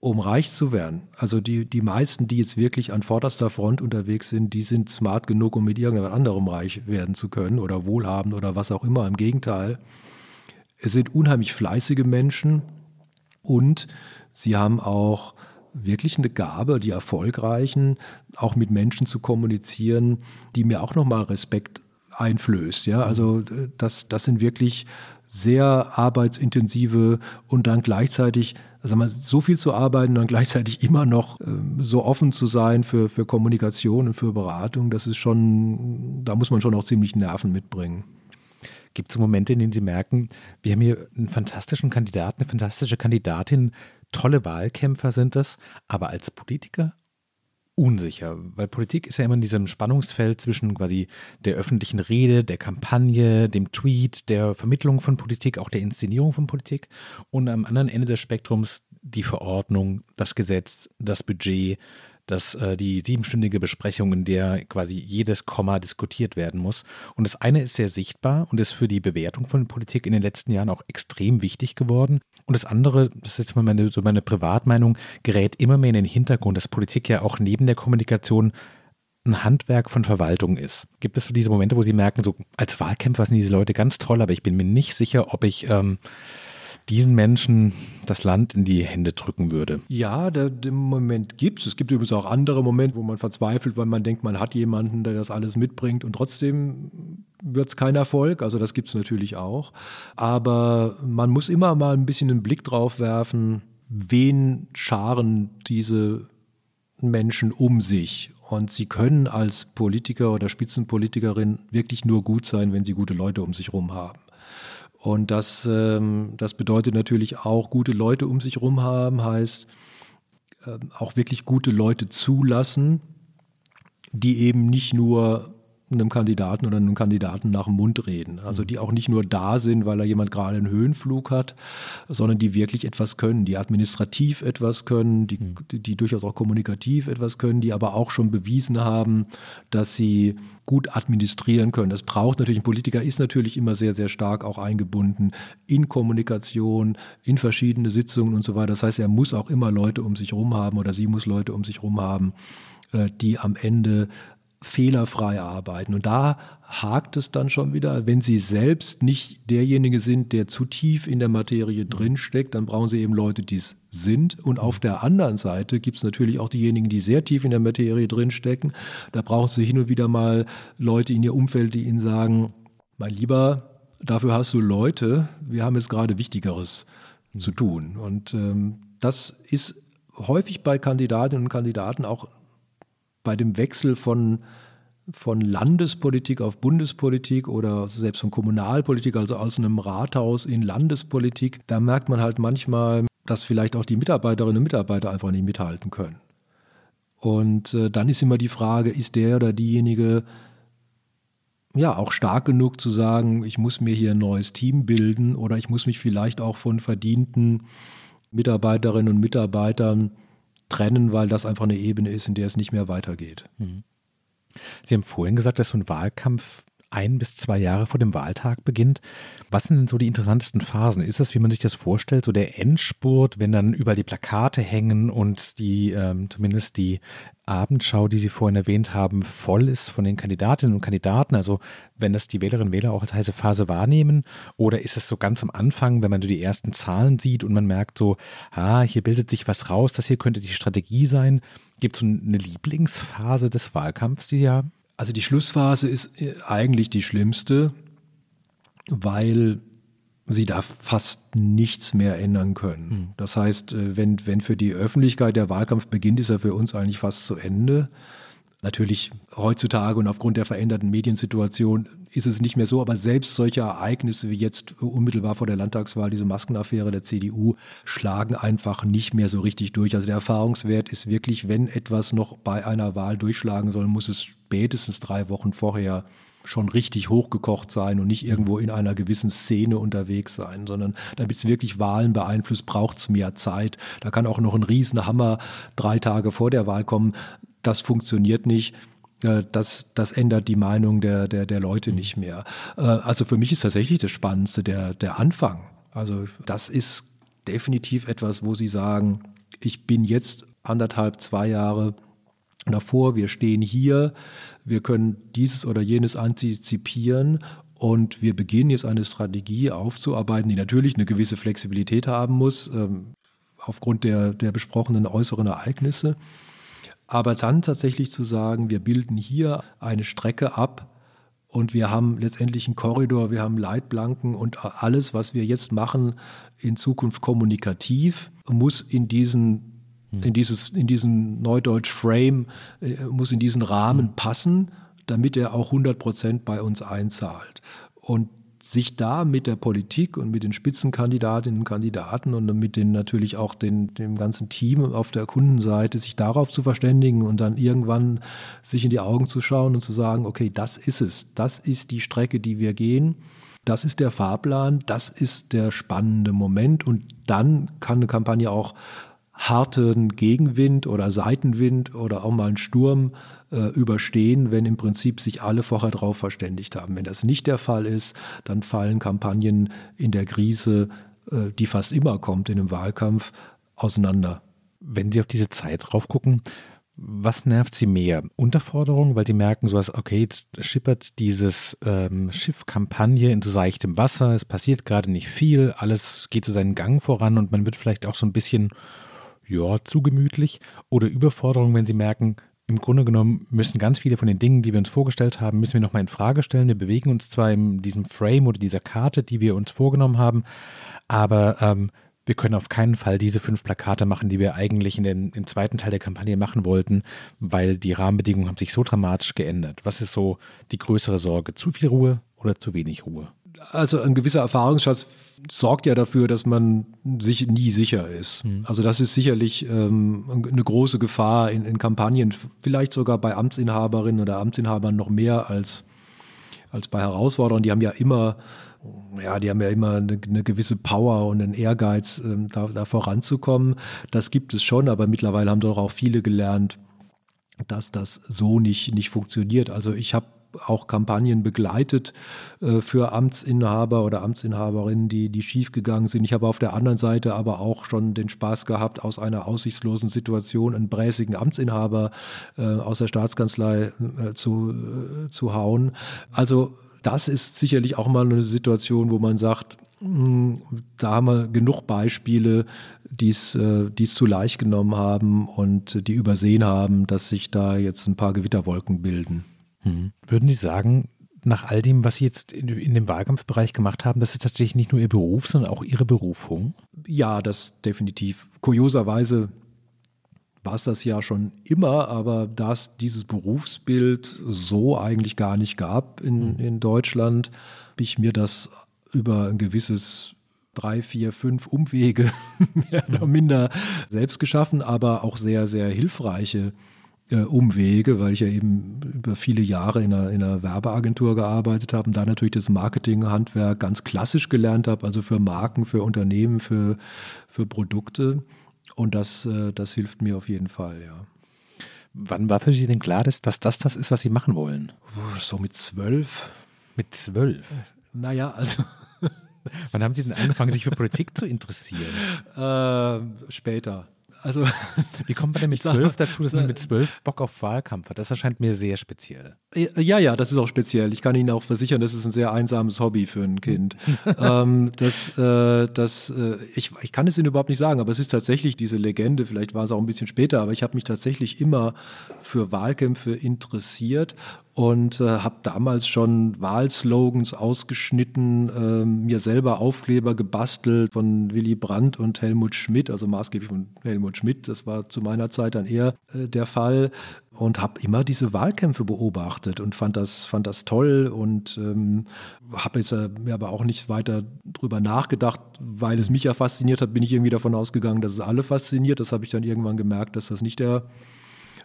um reich zu werden. Also die, die meisten, die jetzt wirklich an vorderster Front unterwegs sind, die sind smart genug, um mit irgendwas anderem reich werden zu können oder wohlhabend oder was auch immer. Im Gegenteil, es sind unheimlich fleißige Menschen und sie haben auch wirklich eine Gabe, die Erfolgreichen, auch mit Menschen zu kommunizieren, die mir auch nochmal Respekt einflößt. Ja, also äh, das, das sind wirklich sehr arbeitsintensive und dann gleichzeitig, also mal, so viel zu arbeiten und dann gleichzeitig immer noch äh, so offen zu sein für, für Kommunikation und für Beratung, das ist schon, da muss man schon auch ziemlich Nerven mitbringen. Gibt es Momente, in denen Sie merken, wir haben hier einen fantastischen Kandidaten, eine fantastische Kandidatin, tolle Wahlkämpfer sind es, aber als Politiker unsicher, weil Politik ist ja immer in diesem Spannungsfeld zwischen quasi der öffentlichen Rede, der Kampagne, dem Tweet, der Vermittlung von Politik, auch der Inszenierung von Politik und am anderen Ende des Spektrums die Verordnung, das Gesetz, das Budget, dass äh, die siebenstündige Besprechung, in der quasi jedes Komma diskutiert werden muss. Und das eine ist sehr sichtbar und ist für die Bewertung von Politik in den letzten Jahren auch extrem wichtig geworden. Und das andere, das ist jetzt mal meine, so meine Privatmeinung, gerät immer mehr in den Hintergrund, dass Politik ja auch neben der Kommunikation ein Handwerk von Verwaltung ist. Gibt es so diese Momente, wo Sie merken, so als Wahlkämpfer sind diese Leute ganz toll, aber ich bin mir nicht sicher, ob ich ähm, diesen Menschen das Land in die Hände drücken würde. Ja, der, den Moment gibt es. Es gibt übrigens auch andere Momente, wo man verzweifelt, weil man denkt, man hat jemanden, der das alles mitbringt und trotzdem wird es kein Erfolg. Also das gibt es natürlich auch. Aber man muss immer mal ein bisschen einen Blick drauf werfen, wen scharen diese Menschen um sich. Und sie können als Politiker oder Spitzenpolitikerin wirklich nur gut sein, wenn sie gute Leute um sich herum haben. Und das, ähm, das bedeutet natürlich auch, gute Leute um sich herum haben, heißt äh, auch wirklich gute Leute zulassen, die eben nicht nur einem Kandidaten oder einem Kandidaten nach dem Mund reden. Also mhm. die auch nicht nur da sind, weil da jemand gerade einen Höhenflug hat, sondern die wirklich etwas können, die administrativ etwas können, die, mhm. die, die durchaus auch kommunikativ etwas können, die aber auch schon bewiesen haben, dass sie gut administrieren können. Das braucht natürlich, ein Politiker ist natürlich immer sehr, sehr stark auch eingebunden in Kommunikation, in verschiedene Sitzungen und so weiter. Das heißt, er muss auch immer Leute um sich herum haben oder sie muss Leute um sich herum haben, äh, die am Ende fehlerfrei arbeiten. Und da hakt es dann schon wieder. Wenn Sie selbst nicht derjenige sind, der zu tief in der Materie drinsteckt, dann brauchen Sie eben Leute, die es sind. Und auf der anderen Seite gibt es natürlich auch diejenigen, die sehr tief in der Materie drinstecken. Da brauchen Sie hin und wieder mal Leute in Ihr Umfeld, die Ihnen sagen, mein Lieber, dafür hast du Leute, wir haben jetzt gerade Wichtigeres zu tun. Und ähm, das ist häufig bei Kandidatinnen und Kandidaten auch bei dem Wechsel von, von Landespolitik auf Bundespolitik oder selbst von Kommunalpolitik, also aus einem Rathaus in Landespolitik, da merkt man halt manchmal, dass vielleicht auch die Mitarbeiterinnen und Mitarbeiter einfach nicht mithalten können. Und äh, dann ist immer die Frage, ist der oder diejenige ja auch stark genug zu sagen, ich muss mir hier ein neues Team bilden oder ich muss mich vielleicht auch von verdienten Mitarbeiterinnen und Mitarbeitern trennen, weil das einfach eine Ebene ist, in der es nicht mehr weitergeht. Mhm. Sie haben vorhin gesagt, dass so ein Wahlkampf ein bis zwei Jahre vor dem Wahltag beginnt. Was sind denn so die interessantesten Phasen? Ist das, wie man sich das vorstellt, so der Endspurt, wenn dann überall die Plakate hängen und die, ähm, zumindest die Abendschau, die Sie vorhin erwähnt haben, voll ist von den Kandidatinnen und Kandidaten? Also wenn das die Wählerinnen und Wähler auch als heiße Phase wahrnehmen? Oder ist es so ganz am Anfang, wenn man so die ersten Zahlen sieht und man merkt so, ah, hier bildet sich was raus, das hier könnte die Strategie sein? Gibt es so eine Lieblingsphase des Wahlkampfs, die Sie haben? Also die Schlussphase ist äh, eigentlich die schlimmste, weil sie da fast nichts mehr ändern können. Hm. Das heißt, äh, wenn, wenn für die Öffentlichkeit der Wahlkampf beginnt, ist er für uns eigentlich fast zu Ende. Natürlich heutzutage und aufgrund der veränderten Mediensituation ist es nicht mehr so, aber selbst solche Ereignisse wie jetzt unmittelbar vor der Landtagswahl, diese Maskenaffäre der CDU, schlagen einfach nicht mehr so richtig durch. Also der Erfahrungswert ist wirklich, wenn etwas noch bei einer Wahl durchschlagen soll, muss es spätestens drei Wochen vorher schon richtig hochgekocht sein und nicht irgendwo in einer gewissen Szene unterwegs sein, sondern damit es wirklich Wahlen beeinflusst, braucht es mehr Zeit. Da kann auch noch ein Riesenhammer drei Tage vor der Wahl kommen das funktioniert nicht. Äh, das, das ändert die Meinung der, der, der Leute nicht mehr. Äh, also für mich ist tatsächlich das Spannendste der, der Anfang. Also das ist definitiv etwas, wo Sie sagen, ich bin jetzt anderthalb, zwei Jahre davor, wir stehen hier, wir können dieses oder jenes antizipieren und wir beginnen jetzt eine Strategie aufzuarbeiten, die natürlich eine gewisse Flexibilität haben muss, ähm, aufgrund der, der besprochenen äußeren Ereignisse. Aber dann tatsächlich zu sagen, wir bilden hier eine Strecke ab und wir haben letztendlich einen Korridor, wir haben Leitplanken und alles, was wir jetzt machen, in Zukunft kommunikativ, muss in diesen in dieses in diesen Neudeutsch Frame äh, muss in diesen Rahmen passen, damit er auch 100 Prozent bei uns einzahlt. Und sich da mit der Politik und mit den Spitzenkandidatinnen und Kandidaten und mit den natürlich auch den, dem ganzen Team auf der Kundenseite, sich darauf zu verständigen und dann irgendwann sich in die Augen zu schauen und zu sagen, okay, das ist es, das ist die Strecke, die wir gehen. Das ist der Fahrplan, das ist der spannende Moment und dann kann eine Kampagne auch harten Gegenwind oder Seitenwind oder auch mal einen Sturm äh, überstehen, wenn im Prinzip sich alle vorher darauf verständigt haben. Wenn das nicht der Fall ist, dann fallen Kampagnen in der Krise, äh, die fast immer kommt in einem Wahlkampf, auseinander. Wenn Sie auf diese Zeit drauf gucken, was nervt Sie mehr? Unterforderung, weil Sie merken, so was, okay, jetzt schippert dieses ähm, Schiff Kampagne in so seichtem Wasser, es passiert gerade nicht viel, alles geht so seinen Gang voran und man wird vielleicht auch so ein bisschen ja, zu gemütlich oder Überforderung, wenn sie merken, im Grunde genommen müssen ganz viele von den Dingen, die wir uns vorgestellt haben, müssen wir nochmal in Frage stellen. Wir bewegen uns zwar in diesem Frame oder dieser Karte, die wir uns vorgenommen haben, aber ähm, wir können auf keinen Fall diese fünf Plakate machen, die wir eigentlich in den, im zweiten Teil der Kampagne machen wollten, weil die Rahmenbedingungen haben sich so dramatisch geändert. Was ist so die größere Sorge? Zu viel Ruhe oder zu wenig Ruhe? Also ein gewisser Erfahrungsschatz sorgt ja dafür, dass man sich nie sicher ist. Mhm. Also das ist sicherlich ähm, eine große Gefahr in, in, Kampagnen, vielleicht sogar bei Amtsinhaberinnen oder Amtsinhabern noch mehr als, als bei Herausforderern. Die haben ja immer, ja, die haben ja immer eine, eine gewisse Power und einen Ehrgeiz, ähm, da, da voranzukommen. Das gibt es schon, aber mittlerweile haben doch auch viele gelernt, dass das so nicht, nicht funktioniert. Also ich habe auch Kampagnen begleitet äh, für Amtsinhaber oder Amtsinhaberinnen, die, die schiefgegangen sind. Ich habe auf der anderen Seite aber auch schon den Spaß gehabt, aus einer aussichtslosen Situation einen bräsigen Amtsinhaber äh, aus der Staatskanzlei äh, zu, äh, zu hauen. Also das ist sicherlich auch mal eine Situation, wo man sagt, hm, da haben wir genug Beispiele, die es äh, zu leicht genommen haben und die übersehen haben, dass sich da jetzt ein paar Gewitterwolken bilden. Mhm. Würden Sie sagen, nach all dem, was Sie jetzt in, in, dem Wahlkampfbereich gemacht haben, das ist tatsächlich nicht nur Ihr Beruf, sondern auch Ihre Berufung? Ja, das definitiv. Kurioserweise war es das ja schon immer, aber da es dieses Berufsbild so eigentlich gar nicht gab in, mhm. in Deutschland, habe ich mir das über ein gewisses drei, vier, fünf Umwege mehr oder mhm. minder selbst geschaffen, aber auch sehr, sehr hilfreiche Umwege, weil ich ja eben über viele Jahre in einer, in einer Werbeagentur gearbeitet habe und da natürlich das Marketinghandwerk ganz klassisch gelernt habe, also für Marken, für Unternehmen, für, für Produkte. Und das, äh, das hilft mir auf jeden Fall, ja. Wann war für Sie denn klar, dass, dass das das ist, was Sie machen wollen? So mit zwölf. Mit zwölf? Naja, also. Wann haben Sie denn angefangen, sich für Politik zu interessieren? Äh, später. Also, Wie kommt man denn mit zwölf dazu, dass man mit zwölf Bock auf Wahlkampf hat? Das erscheint mir sehr speziell. Ja, ja, das ist auch speziell. Ich kann Ihnen auch versichern, das ist ein sehr einsames Hobby für ein Kind. ähm, das, äh, das, äh, ich, ich kann es Ihnen überhaupt nicht sagen, aber es ist tatsächlich diese Legende, vielleicht war es auch ein bisschen später, aber ich habe mich tatsächlich immer für Wahlkämpfe interessiert und äh, habe damals schon Wahlslogans ausgeschnitten, äh, mir selber Aufkleber gebastelt von Willy Brandt und Helmut Schmidt, also maßgeblich von Helmut Schmidt. Das war zu meiner Zeit dann eher äh, der Fall und habe immer diese Wahlkämpfe beobachtet und fand das, fand das toll und ähm, habe jetzt äh, mir aber auch nicht weiter drüber nachgedacht, weil es mich ja fasziniert hat, bin ich irgendwie davon ausgegangen, dass es alle fasziniert. Das habe ich dann irgendwann gemerkt, dass das nicht der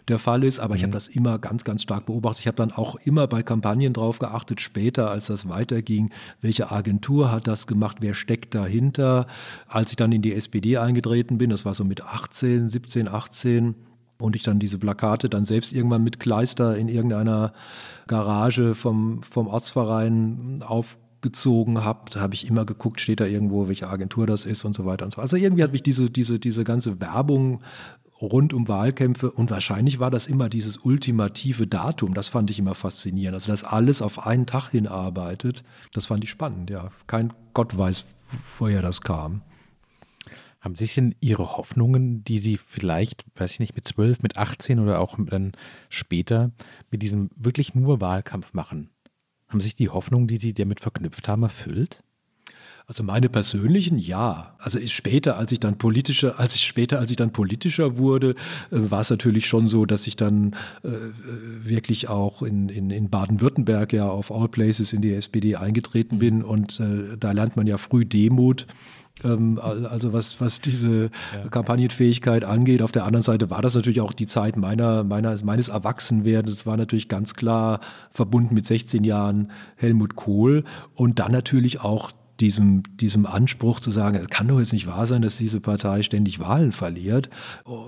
der Fall ist, aber ich habe das immer ganz, ganz stark beobachtet. Ich habe dann auch immer bei Kampagnen drauf geachtet, später, als das weiterging, welche Agentur hat das gemacht, wer steckt dahinter. Als ich dann in die SPD eingetreten bin, das war so mit 18, 17, 18, und ich dann diese Plakate dann selbst irgendwann mit Kleister in irgendeiner Garage vom, vom Ortsverein aufgezogen habe, da habe ich immer geguckt, steht da irgendwo, welche Agentur das ist und so weiter und so. Also irgendwie hat mich diese, diese, diese ganze Werbung rund um Wahlkämpfe und wahrscheinlich war das immer dieses ultimative Datum. Das fand ich immer faszinierend. Also, dass alles auf einen Tag hinarbeitet, das fand ich spannend, ja. Kein Gott weiß, woher das kam. Haben sich denn Ihre Hoffnungen, die Sie vielleicht, weiß ich nicht, mit zwölf, mit 18 oder auch dann später mit diesem wirklich nur Wahlkampf machen, haben sich die Hoffnungen, die Sie damit verknüpft haben, erfüllt? Also meine persönlichen, ja. Also ist später, als ich dann politischer, als ich später, als ich dann politischer wurde, äh, war es natürlich schon so, dass ich dann äh, wirklich auch in, in, in Baden-Württemberg ja auf All Places in die SPD eingetreten bin mhm. und äh, da lernt man ja früh Demut ähm, also was, was diese ja. Kampagnenfähigkeit angeht. Auf der anderen Seite war das natürlich auch die Zeit meiner, meiner, meines Erwachsenwerdens. Das war natürlich ganz klar verbunden mit 16 Jahren Helmut Kohl und dann natürlich auch diesem, diesem Anspruch zu sagen, es kann doch jetzt nicht wahr sein, dass diese Partei ständig Wahlen verliert,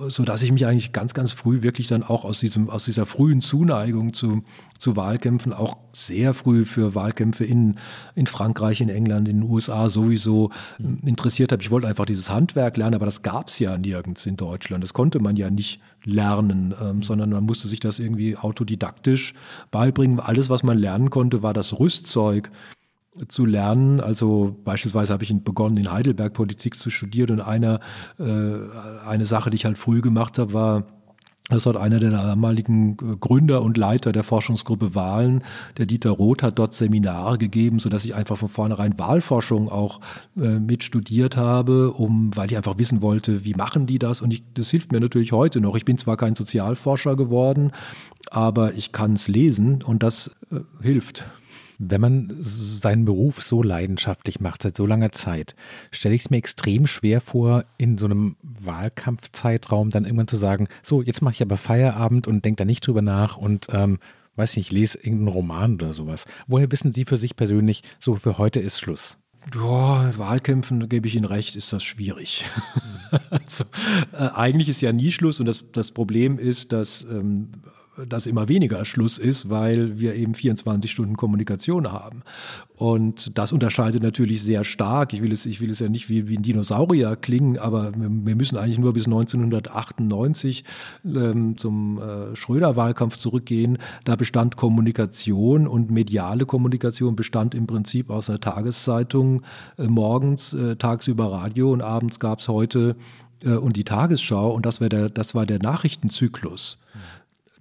so dass ich mich eigentlich ganz, ganz früh wirklich dann auch aus diesem, aus dieser frühen Zuneigung zu, zu Wahlkämpfen auch sehr früh für Wahlkämpfe in, in Frankreich, in England, in den USA sowieso mhm. interessiert habe. Ich wollte einfach dieses Handwerk lernen, aber das gab es ja nirgends in Deutschland. Das konnte man ja nicht lernen, ähm, mhm. sondern man musste sich das irgendwie autodidaktisch beibringen. Alles, was man lernen konnte, war das Rüstzeug zu lernen. Also beispielsweise habe ich begonnen, in Heidelberg Politik zu studieren und eine, äh, eine Sache, die ich halt früh gemacht habe, war, das hat einer der damaligen äh, Gründer und Leiter der Forschungsgruppe Wahlen, der Dieter Roth, hat dort Seminare gegeben, sodass ich einfach von vornherein Wahlforschung auch äh, mit studiert habe, um, weil ich einfach wissen wollte, wie machen die das? Und ich, das hilft mir natürlich heute noch. Ich bin zwar kein Sozialforscher geworden, aber ich kann es lesen und das äh, hilft. Wenn man seinen Beruf so leidenschaftlich macht, seit so langer Zeit, stelle ich es mir extrem schwer vor, in so einem Wahlkampfzeitraum dann irgendwann zu sagen, so, jetzt mache ich aber Feierabend und denke da nicht drüber nach und ähm, weiß nicht, ich lese irgendeinen Roman oder sowas. Woher wissen Sie für sich persönlich, so für heute ist Schluss? Ja, Wahlkämpfen, gebe ich Ihnen recht, ist das schwierig. also, äh, eigentlich ist ja nie Schluss und das, das Problem ist, dass ähm, dass immer weniger Schluss ist, weil wir eben 24 Stunden Kommunikation haben. Und das unterscheidet natürlich sehr stark. Ich will es, ich will es ja nicht wie, wie ein Dinosaurier klingen, aber wir müssen eigentlich nur bis 1998 ähm, zum äh, Schröder-Wahlkampf zurückgehen. Da bestand Kommunikation und mediale Kommunikation bestand im Prinzip aus einer Tageszeitung äh, morgens, äh, tagsüber Radio und abends gab es heute äh, und die Tagesschau und das, der, das war der Nachrichtenzyklus.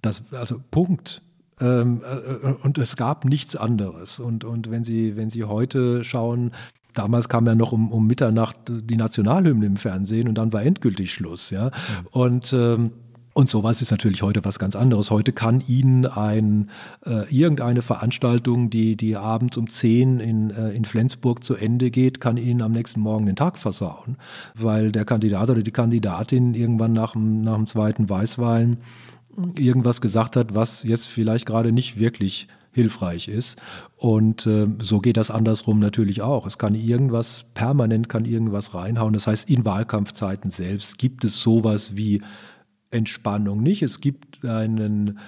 Das, also Punkt. Ähm, äh, und es gab nichts anderes. Und, und wenn, Sie, wenn Sie heute schauen, damals kam ja noch um, um Mitternacht die Nationalhymne im Fernsehen und dann war endgültig Schluss. Ja? Mhm. Und ähm, und sowas ist natürlich heute was ganz anderes. Heute kann Ihnen ein, äh, irgendeine Veranstaltung, die, die abends um 10 in, äh, in Flensburg zu Ende geht, kann Ihnen am nächsten Morgen den Tag versauen, weil der Kandidat oder die Kandidatin irgendwann nach dem, nach dem zweiten Weißwein irgendwas gesagt hat, was jetzt vielleicht gerade nicht wirklich hilfreich ist. Und äh, so geht das andersrum natürlich auch. Es kann irgendwas, permanent kann irgendwas reinhauen. Das heißt, in Wahlkampfzeiten selbst gibt es sowas wie Entspannung nicht. Es gibt einen,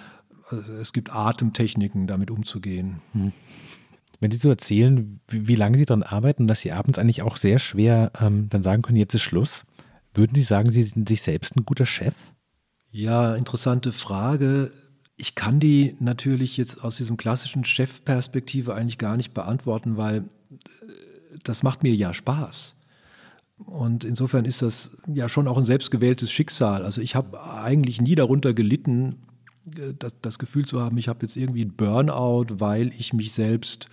äh, es gibt Atemtechniken, damit umzugehen. Hm. Wenn Sie so erzählen, wie, wie lange Sie daran arbeiten dass Sie abends eigentlich auch sehr schwer ähm, dann sagen können, jetzt ist Schluss, würden Sie sagen, Sie sind sich selbst ein guter Chef? Ja, interessante Frage. Ich kann die natürlich jetzt aus diesem klassischen Chefperspektive eigentlich gar nicht beantworten, weil äh, das macht mir ja Spaß. Und insofern ist das ja schon auch ein selbstgewähltes Schicksal. Also ich habe eigentlich nie darunter gelitten, äh, das, Gefühl zu haben, ich habe jetzt irgendwie ein Burnout, weil ich mich selbst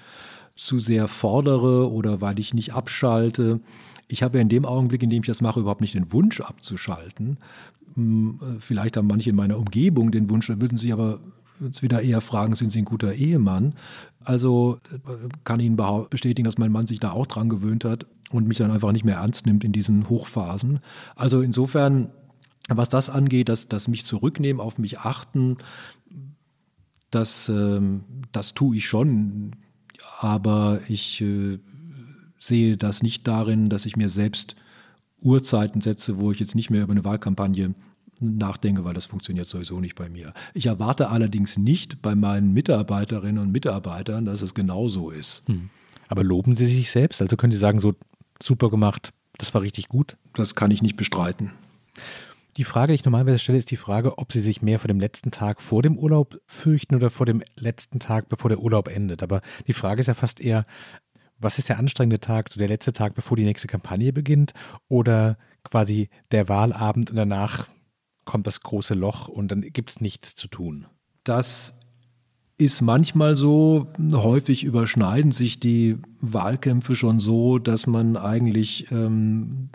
zu sehr fordere oder weil ich nicht abschalte. Ich habe ja in dem Augenblick, in dem ich das mache, überhaupt nicht den Wunsch abzuschalten. Äh, vielleicht haben manche in meiner Umgebung den Wunsch, da würden sie aber jetzt wieder eher fragen, sind Sie ein guter Ehemann? Also äh, kann ich Ihnen bestätigen, dass mein Mann sich da auch dran gewöhnt hat und mich dann einfach nicht mehr ernst nimmt in diesen Hochphasen. Also insofern, was das angeht, dass, dass mich zurücknehmen, auf mich achten, das, äh, das tue ich schon. Aber ich äh, sehe das nicht darin, dass ich mir selbst Uhrzeiten setze, wo ich jetzt nicht mehr über eine Wahlkampagne nachdenke, weil das funktioniert sowieso nicht bei mir. Ich erwarte allerdings nicht bei meinen Mitarbeiterinnen und Mitarbeitern, dass es genauso ist. Hm. Aber loben Sie sich selbst? Also können Sie sagen, so super gemacht, das war richtig gut? Das kann ich nicht bestreiten. Die Frage, die ich normalerweise stelle, ist die Frage, ob Sie sich mehr vor dem letzten Tag vor dem Urlaub fürchten oder vor dem letzten Tag, bevor der Urlaub endet. Aber die Frage ist ja fast eher, was ist der anstrengende Tag, so der letzte Tag, bevor die nächste Kampagne beginnt oder quasi der Wahlabend und danach kommt das große Loch und dann gibt es nichts zu tun. Das ist manchmal so, häufig überschneiden sich die Wahlkämpfe schon so, dass man eigentlich ähm,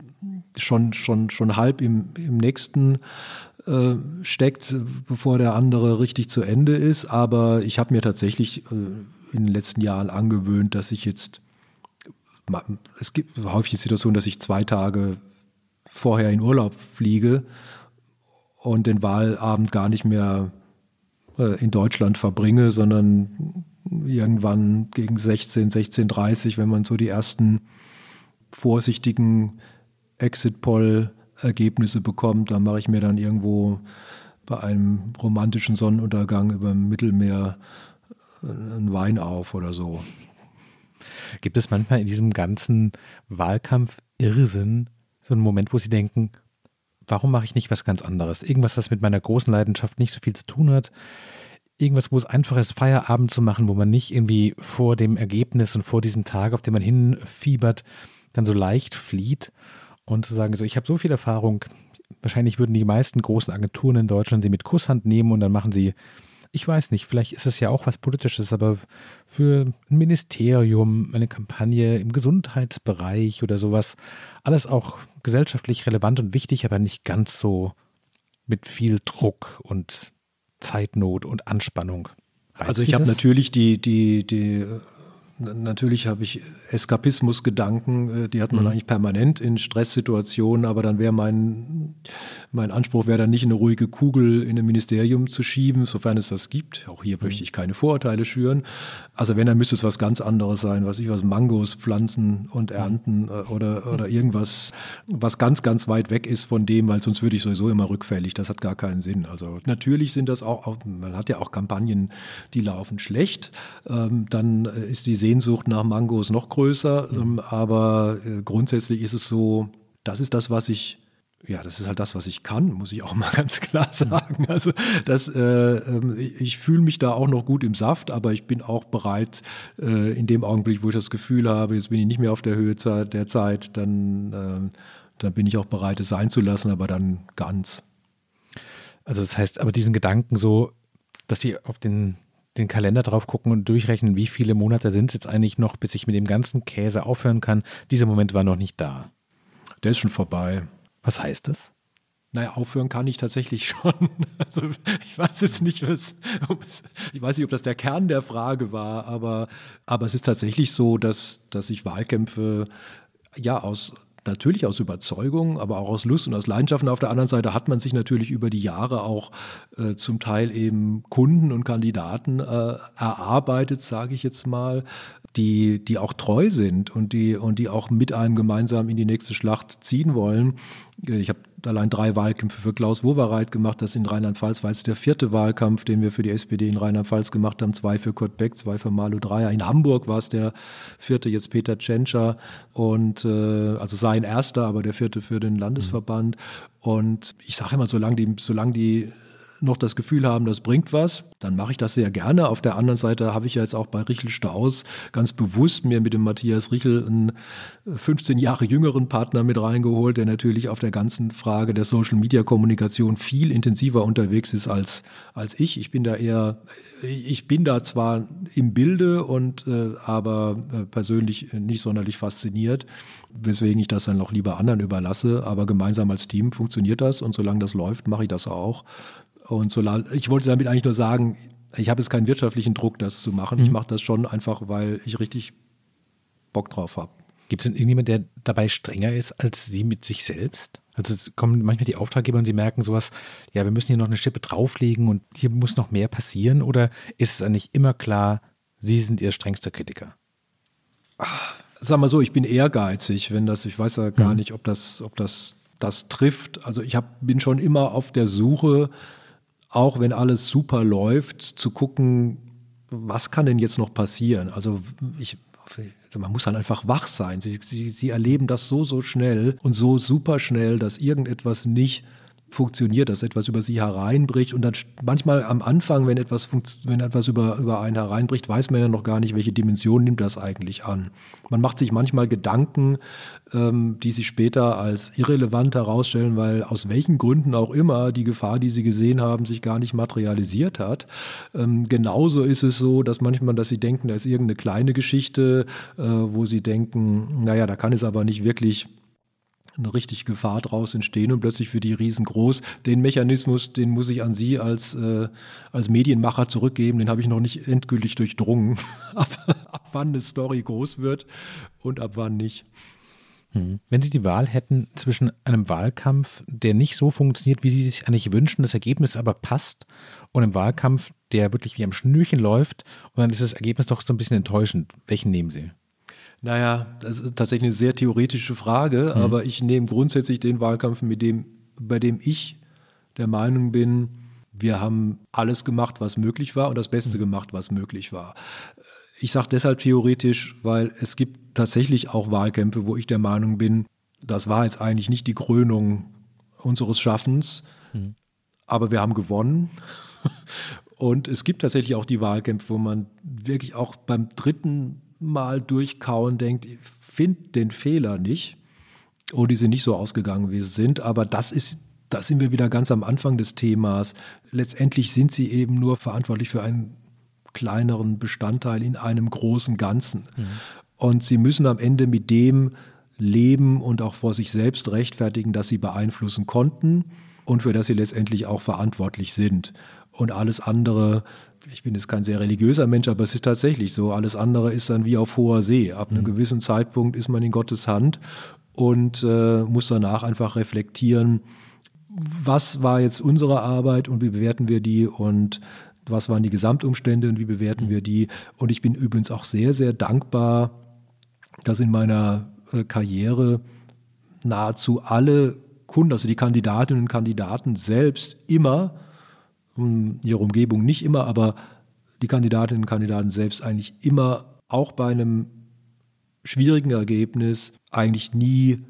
schon, schon, schon halb im, im nächsten äh, steckt, bevor der andere richtig zu Ende ist. Aber ich habe mir tatsächlich äh, in den letzten Jahren angewöhnt, dass ich jetzt, es gibt häufig die Situation, dass ich zwei Tage vorher in Urlaub fliege und den Wahlabend gar nicht mehr äh, in Deutschland verbringe, sondern irgendwann gegen 16, 16.30 wenn man so die ersten vorsichtigen Exit-Poll-Ergebnisse bekommt, dann mache ich mir dann irgendwo bei einem romantischen Sonnenuntergang über dem Mittelmeer äh, einen Wein auf oder so. Gibt es manchmal in diesem ganzen Wahlkampf Irrsinn so einen Moment, wo Sie denken, warum mache ich nicht was ganz anderes? Irgendwas, was mit meiner großen Leidenschaft nicht so viel zu tun hat. Irgendwas, wo es einfach ist, Feierabend zu machen, wo man nicht irgendwie vor dem Ergebnis und vor diesem Tag, auf den man hinfiebert, dann so leicht flieht und zu sagen, so, ich habe so viel Erfahrung, wahrscheinlich würden die meisten großen Agenturen in Deutschland sie mit Kusshand nehmen und dann machen sie ich weiß nicht, vielleicht ist es ja auch was Politisches, aber für ein Ministerium, eine Kampagne im Gesundheitsbereich oder sowas, alles auch gesellschaftlich relevant und wichtig, aber nicht ganz so mit viel Druck und Zeitnot und Anspannung. Reizt also ich habe natürlich die, die, die Natürlich habe ich Eskapismusgedanken, äh, die hat man mhm. eigentlich permanent in Stresssituationen, aber dann wäre mein, mein Anspruch wäre dann nicht eine ruhige Kugel in ein Ministerium zu schieben, sofern es das gibt. Auch hier mhm. möchte ich keine Vorurteile schüren. Also wenn, dann müsste es was ganz anderes sein, was ich was Mangos pflanzen und mhm. ernten äh, oder, oder irgendwas, was ganz, ganz weit weg ist von dem, weil sonst würde ich sowieso immer rückfällig. Das hat gar keinen Sinn. Also natürlich sind das auch, man hat ja auch Kampagnen, die laufen schlecht. Ähm, dann äh, ist die Sehnsucht nach Mangos noch größer. Mhm. aber äh, grundsätzlich ist es so, das ist das, was ich ja, das ist halt das, was ich kann, muss ich auch mal ganz klar sagen. Also das, äh, ähm, ich fühle mich da auch noch gut im Saft, aber ich bin auch bereit, äh, in dem Augenblick, wo ich das Gefühl habe, jetzt bin ich nicht mehr auf der Höhe der Zeit, dann, äh, dann bin ich auch bereit, es sein zu lassen, aber dann ganz. Also das heißt, aber diesen Gedanken so, dass Sie auf den den Kalender drauf gucken und durchrechnen, wie viele Monate sind es jetzt eigentlich noch, bis ich mit dem ganzen Käse aufhören kann. Dieser Moment war noch nicht da. Der ist schon vorbei. Was heißt das? Naja, aufhören kann ich tatsächlich schon. Also ich weiß jetzt nicht, was, ich weiß nicht, ob das der Kern der Frage war, aber, aber es ist tatsächlich so, dass, dass ich Wahlkämpfe ja aus natürlich aus Überzeugung, aber auch aus Lust und aus Leidenschaft. Und auf der anderen Seite hat man sich natürlich über die Jahre auch äh, zum Teil eben Kunden und Kandidaten äh, erarbeitet, sage ich jetzt mal, die, die auch treu sind und die, und die auch mit einem gemeinsam in die nächste Schlacht ziehen wollen. Äh, ich habe allein drei Wahlkämpfe für Klaus Wowereit gemacht. Das in Rheinland-Pfalz war jetzt der vierte Wahlkampf, den wir für die SPD in Rheinland-Pfalz gemacht haben. Zwei für Kurt Beck, zwei für Malu Dreyer. In Hamburg war es der vierte, jetzt Peter Tschentscher. Und äh, also sein erster, aber der vierte für den Landesverband. Und ich sage immer, solange die, solange die noch das Gefühl haben, das bringt was, dann mache ich das sehr gerne. Auf der anderen Seite habe ich ja jetzt auch bei Richel Staus ganz bewusst mir mit dem Matthias Richel einen 15 Jahre jüngeren Partner mit reingeholt, der natürlich auf der ganzen Frage der Social Media Kommunikation viel intensiver unterwegs ist als, als ich. Ich bin da eher, ich bin da zwar im Bilde und äh, aber äh, persönlich nicht sonderlich fasziniert, weswegen ich das dann noch lieber anderen überlasse. Aber gemeinsam als Team funktioniert das und solange das läuft, mache ich das auch. Und so, ich wollte damit eigentlich nur sagen, ich habe jetzt keinen wirtschaftlichen Druck, das zu machen. Mhm. Ich mache das schon einfach, weil ich richtig Bock drauf habe. Gibt es denn irgendjemand, der dabei strenger ist als Sie mit sich selbst? Also es kommen manchmal die Auftraggeber und sie merken sowas, ja, wir müssen hier noch eine Schippe drauflegen und hier muss noch mehr passieren? Oder ist es eigentlich immer klar, Sie sind Ihr strengster Kritiker? Ach, sag mal so, ich bin ehrgeizig, wenn das, ich weiß ja gar mhm. nicht, ob das, ob das das trifft. Also ich hab, bin schon immer auf der Suche, auch wenn alles super läuft, zu gucken, was kann denn jetzt noch passieren? Also ich, man muss dann einfach wach sein. Sie, sie, sie erleben das so, so schnell und so super schnell, dass irgendetwas nicht funktioniert, dass etwas über sie hereinbricht und dann manchmal am Anfang, wenn etwas, wenn etwas über, über einen hereinbricht, weiß man ja noch gar nicht, welche Dimension nimmt das eigentlich an. Man macht sich manchmal Gedanken, ähm, die sich später als irrelevant herausstellen, weil aus welchen Gründen auch immer die Gefahr, die sie gesehen haben, sich gar nicht materialisiert hat. Ähm, genauso ist es so, dass manchmal, dass sie denken, da ist irgendeine kleine Geschichte, äh, wo sie denken, naja, da kann es aber nicht wirklich eine richtige Gefahr draus entstehen und plötzlich für die riesengroß. Den Mechanismus, den muss ich an Sie als, äh, als Medienmacher zurückgeben, den habe ich noch nicht endgültig durchdrungen, ab, ab wann eine Story groß wird und ab wann nicht. Hm. Wenn Sie die Wahl hätten zwischen einem Wahlkampf, der nicht so funktioniert, wie Sie sich eigentlich wünschen, das Ergebnis aber passt, und einem Wahlkampf, der wirklich wie am Schnürchen läuft, und dann ist das Ergebnis doch so ein bisschen enttäuschend, welchen nehmen Sie? Naja, das ist tatsächlich eine sehr theoretische Frage, mhm. aber ich nehme grundsätzlich den Wahlkampf, mit dem, bei dem ich der Meinung bin, wir haben alles gemacht, was möglich war und das Beste mhm. gemacht, was möglich war. Ich sage deshalb theoretisch, weil es gibt tatsächlich auch Wahlkämpfe, wo ich der Meinung bin, das war jetzt eigentlich nicht die Krönung unseres Schaffens, mhm. aber wir haben gewonnen. Und es gibt tatsächlich auch die Wahlkämpfe, wo man wirklich auch beim dritten mal durchkauen denkt, find den Fehler nicht. Und die sind nicht so ausgegangen, wie sie sind. Aber das ist, da sind wir wieder ganz am Anfang des Themas. Letztendlich sind sie eben nur verantwortlich für einen kleineren Bestandteil in einem großen Ganzen. Mhm. Und sie müssen am Ende mit dem leben und auch vor sich selbst rechtfertigen, dass sie beeinflussen konnten und für das sie letztendlich auch verantwortlich sind. Und alles andere ich bin jetzt kein sehr religiöser Mensch, aber es ist tatsächlich so. Alles andere ist dann wie auf hoher See. Ab einem mhm. gewissen Zeitpunkt ist man in Gottes Hand und äh, muss danach einfach reflektieren, was war jetzt unsere Arbeit und wie bewerten wir die und was waren die Gesamtumstände und wie bewerten mhm. wir die. Und ich bin übrigens auch sehr, sehr dankbar, dass in meiner äh, Karriere nahezu alle Kunden, also die Kandidatinnen und Kandidaten selbst immer ihre Umgebung nicht immer, aber die Kandidatinnen und Kandidaten selbst eigentlich immer auch bei einem schwierigen Ergebnis eigentlich nie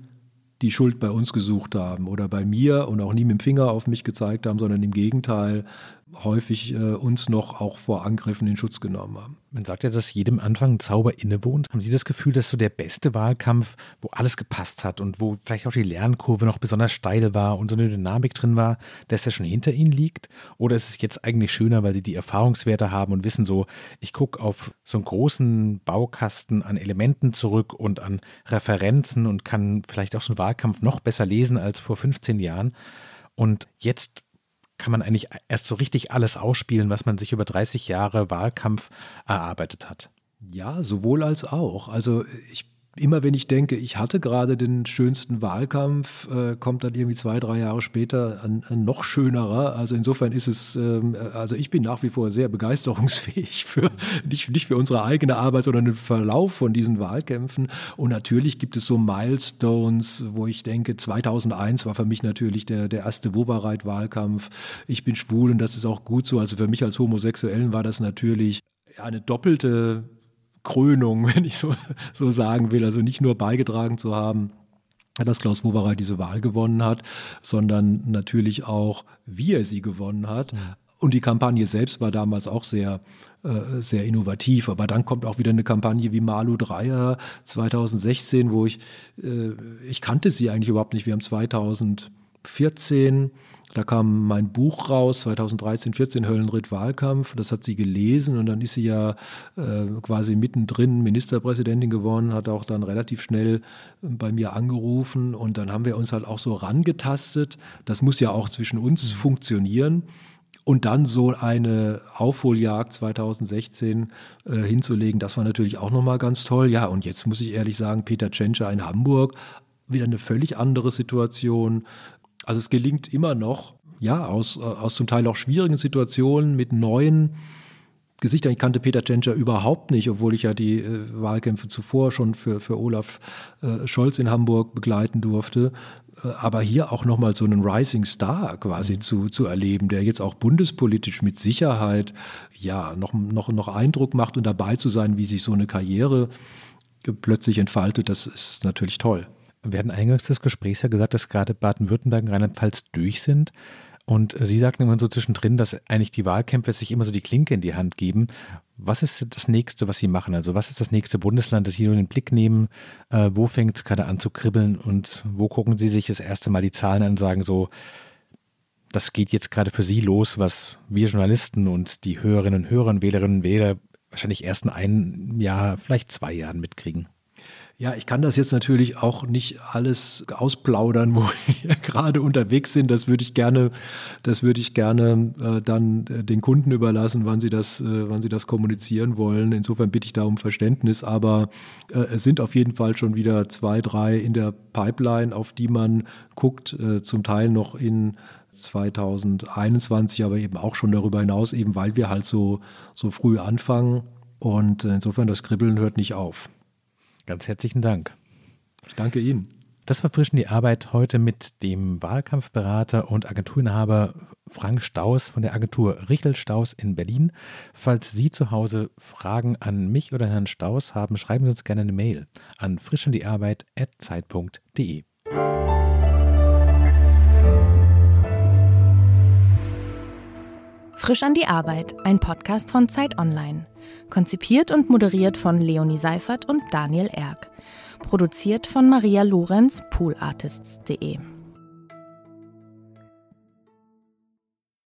die Schuld bei uns gesucht haben oder bei mir und auch nie mit dem Finger auf mich gezeigt haben, sondern im Gegenteil häufig äh, uns noch auch vor Angriffen in Schutz genommen haben. Man sagt ja, dass jedem Anfang ein Zauber innewohnt. Haben Sie das Gefühl, dass so der beste Wahlkampf, wo alles gepasst hat und wo vielleicht auch die Lernkurve noch besonders steil war und so eine Dynamik drin war, dass der schon hinter Ihnen liegt? Oder ist es jetzt eigentlich schöner, weil Sie die Erfahrungswerte haben und wissen so, ich gucke auf so einen großen Baukasten an Elementen zurück und an Referenzen und kann vielleicht auch so einen Wahlkampf noch besser lesen als vor 15 Jahren? Und jetzt kann man eigentlich erst so richtig alles ausspielen, was man sich über 30 Jahre Wahlkampf erarbeitet hat. Ja, sowohl als auch. Also ich immer wenn ich denke, ich hatte gerade den schönsten Wahlkampf, äh, kommt dann irgendwie zwei, drei Jahre später ein, ein noch schönerer. Also insofern ist es, ähm, also ich bin nach wie vor sehr begeisterungsfähig für, nicht, nicht für unsere eigene Arbeit, sondern den Verlauf von diesen Wahlkämpfen. Und natürlich gibt es so Milestones, wo ich denke, 2001 war für mich natürlich der, der erste Wovereit-Wahlkampf. Ich bin schwul und das ist auch gut so. Also für mich als Homosexuellen war das natürlich eine doppelte Krönung, wenn ich so, so sagen will. Also nicht nur beigetragen zu haben, dass Klaus Wowereit diese Wahl gewonnen hat, sondern natürlich auch, wie er sie gewonnen hat. Mhm. Und die Kampagne selbst war damals auch sehr, äh, sehr innovativ. Aber dann kommt auch wieder eine Kampagne wie Malu Dreier 2016, wo ich, äh, ich kannte sie eigentlich überhaupt nicht. Wir haben 2014 da kam mein Buch raus, 2013, 14, Höllenritt Wahlkampf. Das hat sie gelesen und dann ist sie ja äh, quasi mittendrin Ministerpräsidentin geworden, hat auch dann relativ schnell äh, bei mir angerufen und dann haben wir uns halt auch so rangetastet. Das muss ja auch zwischen uns mhm. funktionieren. Und dann so eine Aufholjagd 2016 äh, hinzulegen, das war natürlich auch nochmal ganz toll. Ja, und jetzt muss ich ehrlich sagen, Peter Tschentscher in Hamburg, wieder eine völlig andere Situation. Also es gelingt immer noch, ja, aus, aus zum Teil auch schwierigen Situationen mit neuen Gesichtern. Ich kannte Peter Tschentscher überhaupt nicht, obwohl ich ja die äh, Wahlkämpfe zuvor schon für, für Olaf äh, Scholz in Hamburg begleiten durfte. Äh, aber hier auch nochmal so einen Rising Star quasi mhm. zu, zu erleben, der jetzt auch bundespolitisch mit Sicherheit ja noch, noch, noch Eindruck macht und dabei zu sein, wie sich so eine Karriere plötzlich entfaltet, das ist natürlich toll. Wir hatten eingangs des Gesprächs ja gesagt, dass gerade Baden-Württemberg und Rheinland-Pfalz durch sind. Und Sie sagten immer so zwischendrin, dass eigentlich die Wahlkämpfe sich immer so die Klinke in die Hand geben. Was ist das nächste, was Sie machen? Also, was ist das nächste Bundesland, das Sie in den Blick nehmen? Äh, wo fängt es gerade an zu kribbeln? Und wo gucken Sie sich das erste Mal die Zahlen an und sagen so, das geht jetzt gerade für Sie los, was wir Journalisten und die Hörerinnen und Hörer Wählerinnen und Wähler wahrscheinlich erst in einem Jahr, vielleicht zwei Jahren mitkriegen? Ja, ich kann das jetzt natürlich auch nicht alles ausplaudern, wo wir gerade unterwegs sind. Das würde ich gerne, das würde ich gerne äh, dann äh, den Kunden überlassen, wann sie das, äh, wann sie das kommunizieren wollen. Insofern bitte ich da um Verständnis. Aber äh, es sind auf jeden Fall schon wieder zwei, drei in der Pipeline, auf die man guckt, äh, zum Teil noch in 2021, aber eben auch schon darüber hinaus, eben weil wir halt so, so früh anfangen. Und äh, insofern das Kribbeln hört nicht auf. Ganz herzlichen Dank. Ich danke Ihnen. Das war frisch die Arbeit heute mit dem Wahlkampfberater und Agenturinhaber Frank Staus von der Agentur Richel Staus in Berlin. Falls Sie zu Hause Fragen an mich oder Herrn Staus haben, schreiben Sie uns gerne eine Mail an frischandiearbeit.zeit.de. Frisch an die Arbeit, ein Podcast von Zeit Online. Konzipiert und moderiert von Leonie Seifert und Daniel Erck. Produziert von Maria Lorenz, poolartists.de.